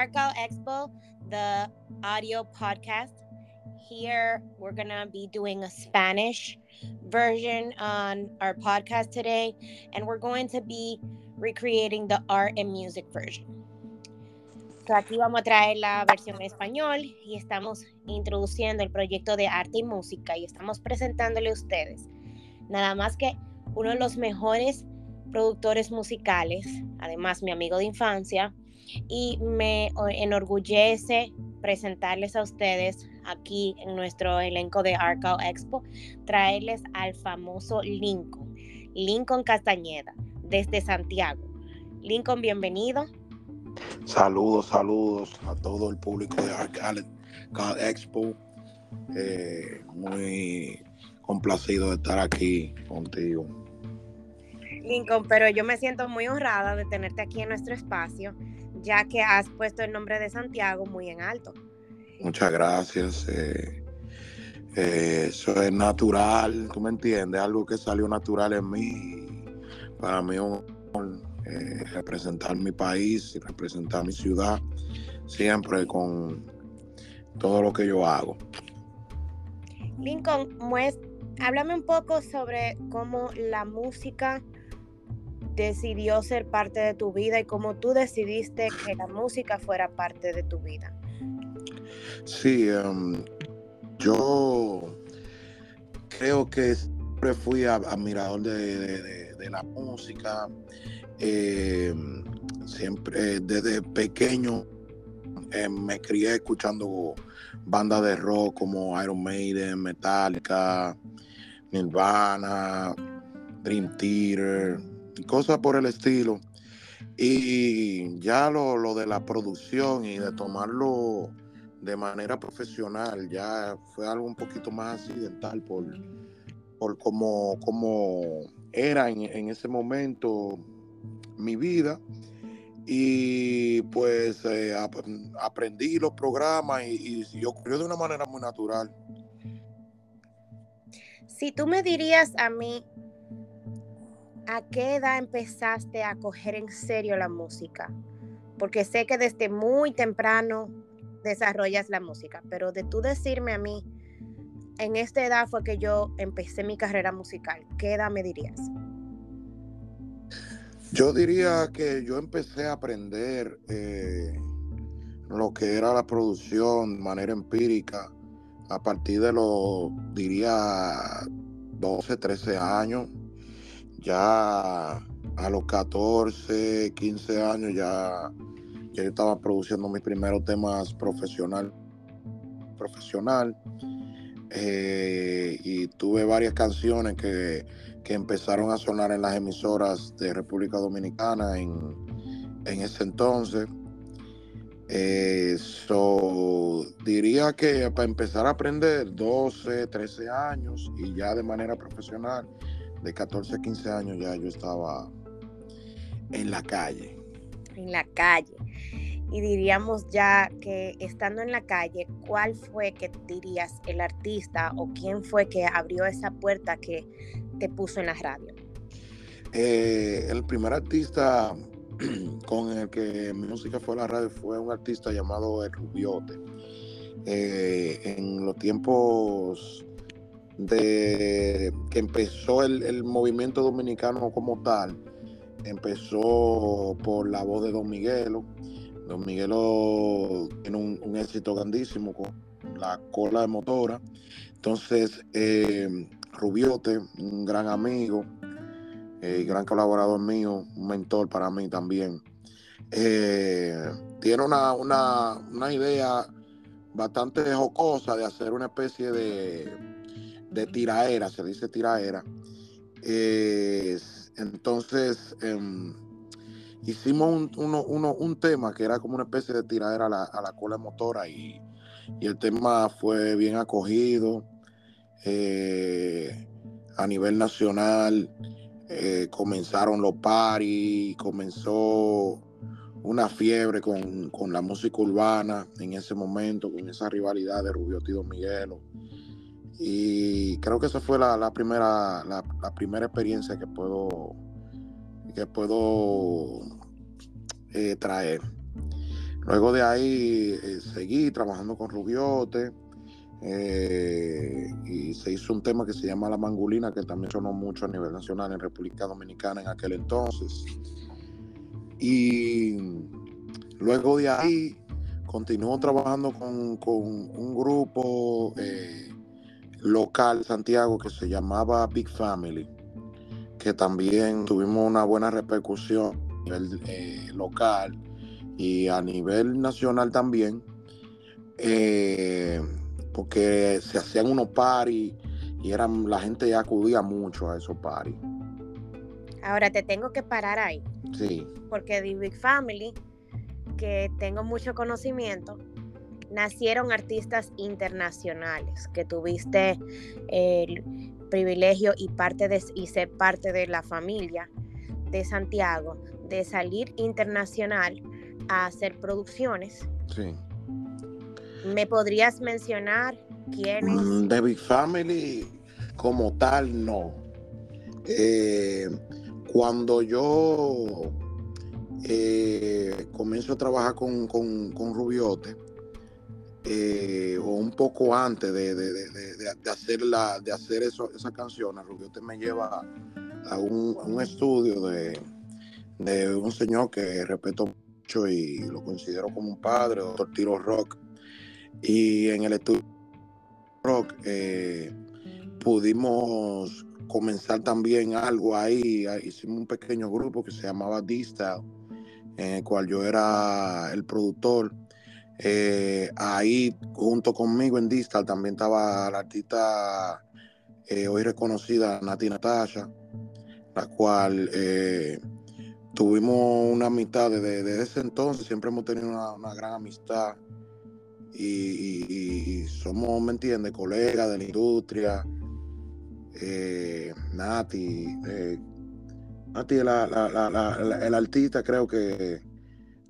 Arcal Expo, the audio podcast. Here, we're to be doing a Spanish version on our podcast today, and we're going to be recreating the art and music version. So aquí vamos a traer la versión en español y estamos introduciendo el proyecto de arte y música y estamos presentándole a ustedes nada más que uno de los mejores productores musicales, además mi amigo de infancia, y me enorgullece presentarles a ustedes aquí en nuestro elenco de Arcal Expo, traerles al famoso Lincoln, Lincoln Castañeda, desde Santiago. Lincoln, bienvenido. Saludos, saludos a todo el público de Arcal Expo. Eh, muy complacido de estar aquí contigo. Lincoln, pero yo me siento muy honrada de tenerte aquí en nuestro espacio, ya que has puesto el nombre de Santiago muy en alto. Muchas gracias. Eh, eh, eso es natural, tú me entiendes, algo que salió natural en mí. Para mí un eh, representar mi país y representar mi ciudad, siempre con todo lo que yo hago. Lincoln, muestra háblame un poco sobre cómo la música decidió ser parte de tu vida y cómo tú decidiste que la música fuera parte de tu vida. Sí, em, yo creo que siempre fui admirador de, la música. Em, siempre desde pequeño em, me crié escuchando bandas de rock como Iron Maiden, Metallica, Nirvana, Dream Theater, cosas por el estilo. Y ya lo, de la producción y de tomarlo de manera profesional ya fue algo un poquito más accidental por, por como, como era en, ese momento mi vida. Y pues eh, aprendí los programas y, y, ocurrió de una manera muy natural. Si tú me dirías a mí, ¿a qué edad empezaste a coger en serio la música? Porque sé que desde muy temprano desarrollas la música, pero de tú decirme a mí, en esta edad fue que yo empecé mi carrera musical, ¿qué edad me dirías? Yo diría que yo empecé a aprender eh, lo que era la producción de manera empírica a partir de los, diría, 12, 13 años. Ya a los 14, 15 años ya, yo estaba produciendo mis primeros temas profesional. profesional eh, y tuve varias canciones que, que, empezaron a sonar en las emisoras de República Dominicana en, en ese entonces. Eso diría que para empezar a aprender 12, 13 años y ya de manera profesional, de 14 a 15 años ya yo estaba en la calle. En la calle. Y diríamos ya que estando en la calle, ¿cuál fue que dirías el artista o quién fue que abrió esa puerta que te puso en la radio? Eh, el primer artista con el que mi música fue a la radio fue un artista llamado El Rubiote. Eh, en los tiempos de que empezó el, movimiento dominicano como tal, empezó por la voz de Don Miguelo. Don Miguelo tiene un, éxito grandísimo con la cola de motora. Entonces, eh, Rubiote, un gran amigo, eh, gran colaborador mío, un mentor para mí también. Eh, tiene una, una, idea bastante jocosa de hacer una especie de, de tiraera, se dice tiraera. entonces, em, hicimos un, tema que era como una especie de tiraera a la, a la cola motora y, y, el tema fue bien acogido eh, a nivel nacional. Eh, comenzaron los paris, comenzó una fiebre con, la música urbana en ese momento, con esa rivalidad de Rubio y Miguelo. Y creo que esa fue la, primera, la, primera experiencia que puedo, que puedo eh, traer. Luego de ahí eh, seguí trabajando con Rubiote eh, y se hizo un tema que se llama La Mangulina, que también sonó mucho a nivel nacional en República Dominicana en aquel entonces. Y luego de ahí continuó trabajando con, un grupo local Santiago que se llamaba Big Family, que también tuvimos una buena repercusión a nivel eh, local y a nivel nacional también, eh, porque se hacían unos paris y eran, la gente ya acudía mucho a esos paris. Ahora te tengo que parar ahí. Sí. Porque The Big Family que tengo mucho conocimiento, nacieron artistas internacionales, que tuviste el privilegio y, parte de, y ser parte de la familia de Santiago, de salir internacional a hacer producciones. Sí. ¿Me podrías mencionar quiénes? Mm, The Big Family como tal, no. Eh, cuando yo eh, comienzo a trabajar con, Rubiote, eh, o un poco antes de, hacer, la, de hacer eso, esa canción, Rubiote me lleva a un, estudio de, un señor que respeto mucho y lo considero como un padre, doctor Tiro Rock. Y en el estudio Rock eh, pudimos comenzar también algo ahí. Hicimos un pequeño grupo que se llamaba D-Style en el cual yo era el productor. Eh, ahí junto conmigo en Distal también estaba la artista eh, hoy reconocida Nati Natasha, la cual eh, tuvimos una amistad desde, ese entonces, siempre hemos tenido una, gran amistad y, somos, ¿me entiendes?, colegas de la industria. Nati, Nati la, el artista creo que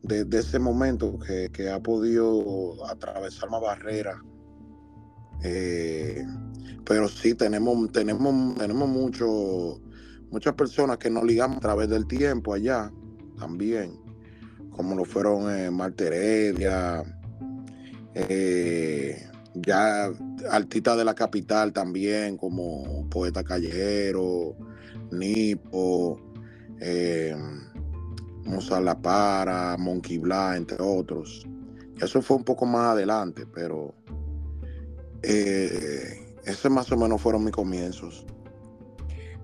desde ese momento que, ha podido atravesar más barreras. Eh, pero sí tenemos, tenemos, tenemos mucho, muchas personas que nos ligamos a través del tiempo allá también, como lo fueron eh, Marta Heredia, eh, ya artistas de la capital también, como Poeta Callejero, Nipo, eh, La Para, Monkey Blah, entre otros. Eso fue un poco más adelante, pero eh, ese más o menos fueron mis comienzos.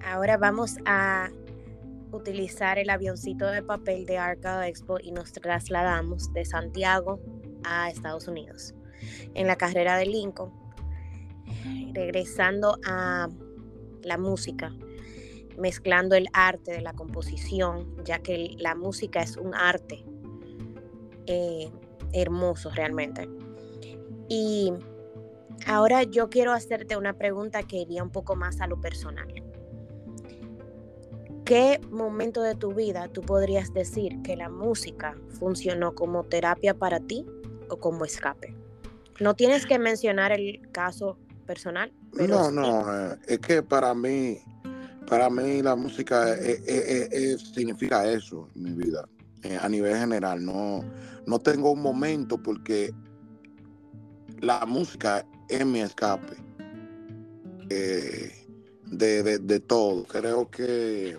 Ahora vamos a utilizar el avioncito de papel de Arca Expo y nos trasladamos de Santiago a Estados Unidos en la carrera de Lincoln, regresando a la música mezclando el arte de la composición, ya que la música es un arte eh, hermoso realmente. Y ahora yo quiero hacerte una pregunta que iría un poco más a lo personal. ¿Qué momento de tu vida tú podrías decir que la música funcionó como terapia para ti o como escape? No tienes que mencionar el caso personal. no, no, eh, es que para mí para mí la música significa eso en mi vida, eh, a nivel general. No, no tengo un momento porque la música es mi escape eh, de, todo. Creo que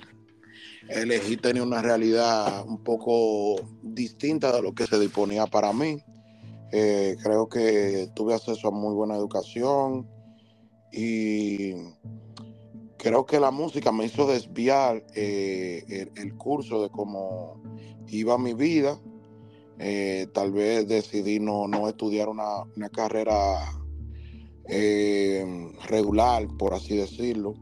elegí tener una realidad un poco distinta de lo que se disponía para mí. Eh, creo que tuve acceso a muy buena educación y creo que la música me hizo desviar eh, el, curso de cómo iba mi vida. Eh, tal vez decidí no, no estudiar una, carrera eh, regular, por así decirlo.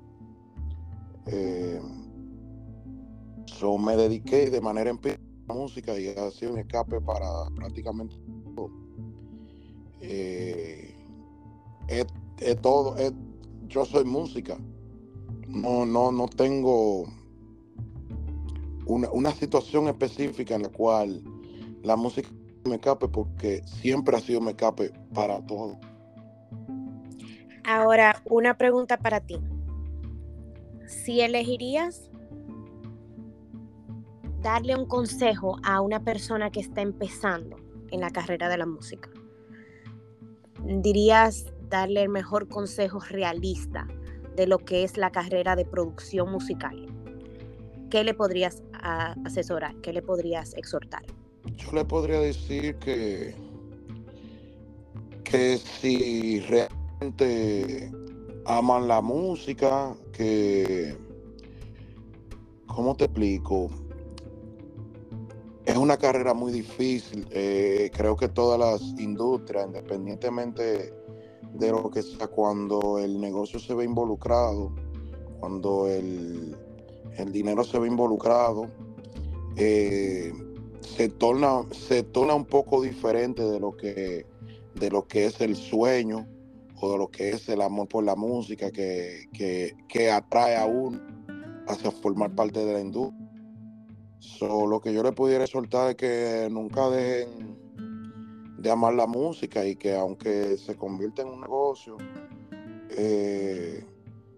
So me dediqué de manera empírica a la música y ha sido un escape para prácticamente todo. es, todo, yo soy música no, no, no tengo una, situación específica en la cual la música me escape porque siempre ha sido me escape para todo. Ahora, una pregunta para ti. Si elegirías darle un consejo a una persona que está empezando en la carrera de la música? ¿Dirías darle el mejor consejo realista de lo que es la carrera de producción musical? ¿Qué le podrías asesorar? ¿Qué le podrías exhortar? Yo le podría decir que, que si realmente aman la música, que, ¿cómo te explico? Es una carrera muy difícil. Eh, creo que todas las industrias, independientemente de lo que sea, cuando el negocio se ve involucrado, cuando el, dinero se ve involucrado, eh, se torna, se torna un poco diferente de lo que de lo que es el sueño o de lo que es el amor por la música que, que, atrae a uno hacia formar parte de la industria. So, lo que yo le pudiera soltar es que nunca dejen de amar la música y que aunque se convierta en un negocio, eh,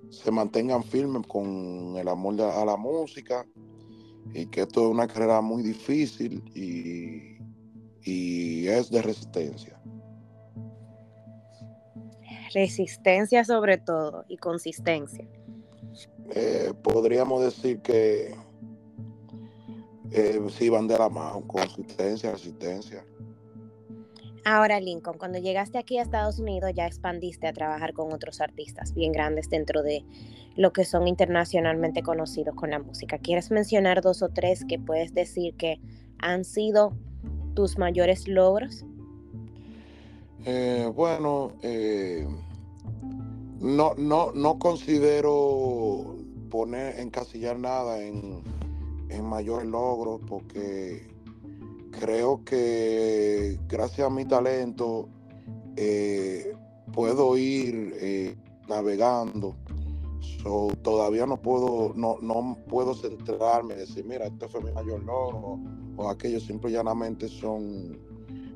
se mantengan firmes con el amor a la música y que esto es una carrera muy difícil y, y es de resistencia. Resistencia sobre todo y consistencia. Eh, podríamos decir que eh, sí van de la mano, consistencia, resistencia. Ahora, Lincoln, cuando llegaste aquí a Estados Unidos ya expandiste a trabajar con otros artistas bien grandes dentro de lo que son internacionalmente conocidos con la música. ¿Quieres mencionar dos o tres que puedes decir que han sido tus mayores logros? Eh, bueno, eh, no, no, no considero poner, encasillar nada en, en mayores logros porque creo que gracias a mi talento eh, puedo ir eh, navegando. todavía no puedo, no, no puedo centrarme y decir, mira, este fue mi mayor logro, o aquello simple y llanamente son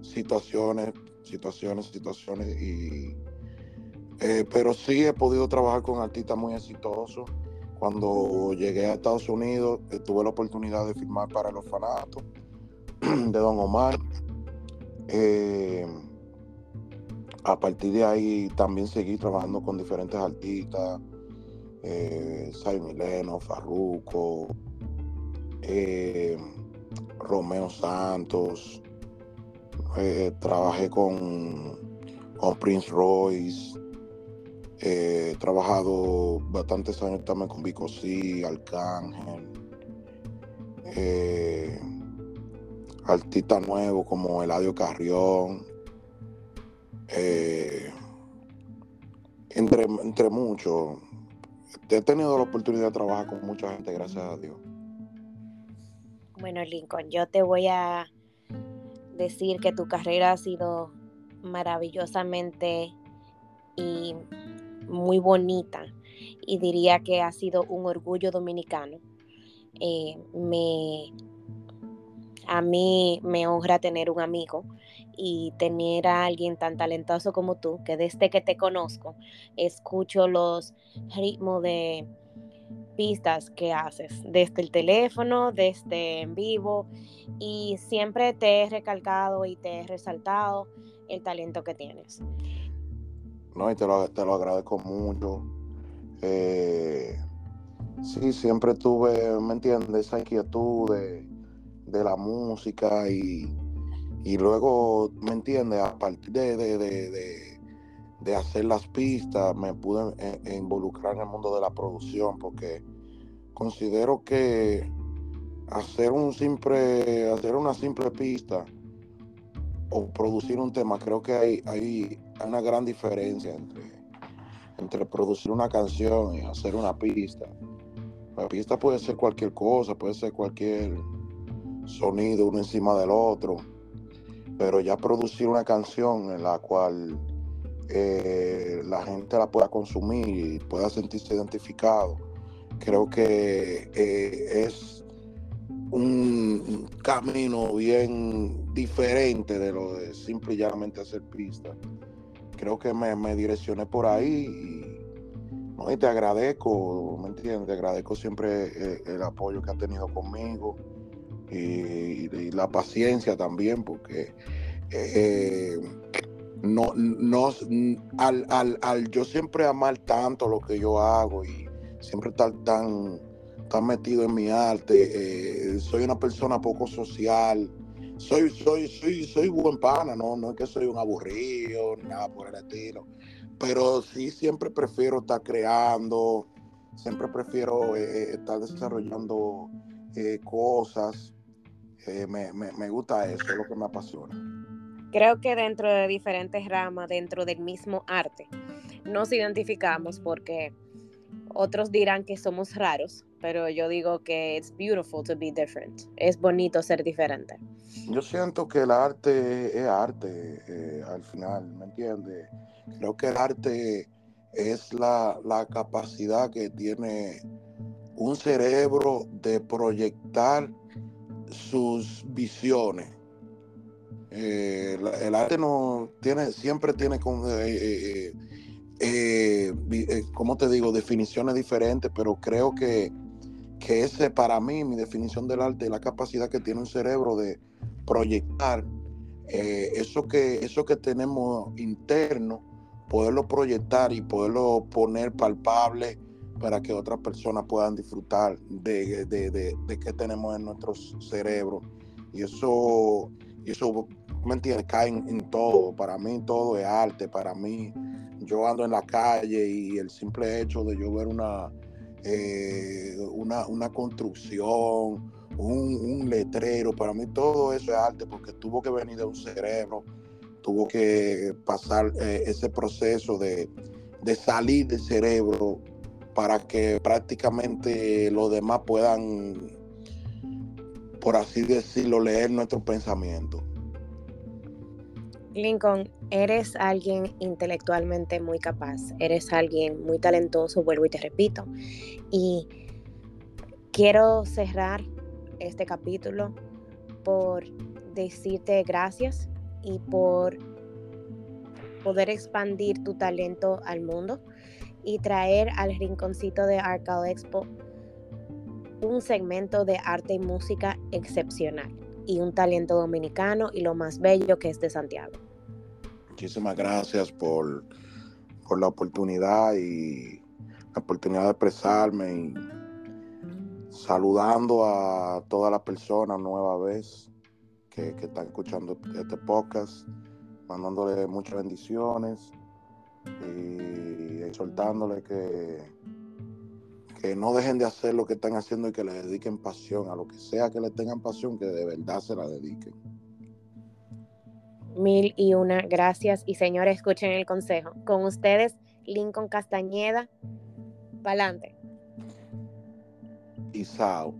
situaciones, situaciones, situaciones, y eh, pero sí he podido trabajar con artistas muy exitosos. Cuando llegué a Estados Unidos, tuve la oportunidad de firmar para el orfanato de Don Omar. Eh, a partir de ahí también seguí trabajando con diferentes artistas, eh, Mileno, Farruco, eh, Romeo Santos, eh, trabajé con, con, Prince Royce, he trabajado bastantes años también con Vico C, Arcángel artistas nuevos como Eladio Carrión, eh, entre, entre muchos. He tenido la oportunidad de trabajar con mucha gente, gracias a Dios. Bueno, Lincoln, yo te voy a decir que tu carrera ha sido maravillosamente y muy bonita y diría que ha sido un orgullo dominicano. Eh, me a mí me honra tener un amigo y tener a alguien tan talentoso como tú, que desde que te conozco, escucho los ritmos de pistas que haces, desde el teléfono, desde en vivo, y siempre te he recalcado y te he resaltado el talento que tienes. No, y te lo, agradezco mucho. Eh, sí, siempre tuve, ¿me entiendes? Esa inquietud de de la música y, luego, ¿me entiendes? A partir de, de, hacer las pistas, me pude eh, involucrar en el mundo de la producción porque considero que hacer un simple, hacer una simple pista o producir un tema, creo que hay, hay, una gran diferencia entre, entre producir una canción y hacer una pista. La pista puede ser cualquier cosa, puede ser cualquier sonido uno encima del otro, pero ya producir una canción en la cual eh, la gente la pueda consumir y pueda sentirse identificado, creo que eh, es un camino bien diferente de lo de simple y llanamente hacer pistas. Creo que me, direccioné por ahí y, te agradezco, ¿me entiendes? Te agradezco siempre eh, el apoyo que has tenido conmigo y, la paciencia también, porque eh, no, no al, al, al, yo siempre amar tanto lo que yo hago y siempre estar tan, tan metido en mi arte, eh, soy una persona poco social, soy, soy, soy, soy buen pana, no, no es que soy un aburrido, nada por el estilo, pero sí siempre prefiero estar creando, siempre prefiero eh, estar desarrollando cosas, me, me, me gusta eso, es lo que me apasiona. Creo que dentro de diferentes ramas, dentro del mismo arte, nos identificamos porque otros dirán que somos raros, pero yo digo que it's beautiful to be different. Es bonito ser diferente. Yo siento que el arte es arte eh, al final, ¿me entiendes? Creo que el arte es la, la capacidad que tiene un cerebro de proyectar sus visiones. Eh, el arte no tiene, siempre tiene como, eh, eh, te digo, definiciones diferentes, pero creo que, que ese para mí, mi definición del arte es la capacidad que tiene un cerebro de proyectar eso, que, eso que tenemos interno, poderlo proyectar y poderlo poner palpable para que otras personas puedan disfrutar de, de, de, de qué tenemos en nuestros cerebros. Y eso, eso ¿me entiendes? Caen en todo. Para mí todo es arte. Para mí, yo ando en la calle y el simple hecho de yo ver una, eh, una, construcción, un, letrero, para mí todo eso es arte porque tuvo que venir de un cerebro, tuvo que pasar eh, ese proceso de, de salir del cerebro para que prácticamente los demás puedan, por así decirlo, leer nuestros pensamientos. Lincoln, eres alguien intelectualmente muy capaz, eres alguien muy talentoso, vuelvo y te repito. Y quiero cerrar este capítulo por decirte gracias y por poder expandir tu talento al mundo y traer al rinconcito de Arcal Expo un segmento de arte y música excepcional y un talento dominicano y lo más bello que es de Santiago. Muchísimas gracias por, por la oportunidad y la oportunidad de expresarme y saludando a todas las personas nueva vez que, que están escuchando este podcast, mandándole muchas bendiciones y exhortándole que que no dejen de hacer lo que están haciendo y que le dediquen pasión a lo que sea que le tengan pasión, que de verdad se la dediquen. Mil y una gracias y señores, escuchen el consejo. Con ustedes, Lincoln Castañeda, pa'lante. Isao.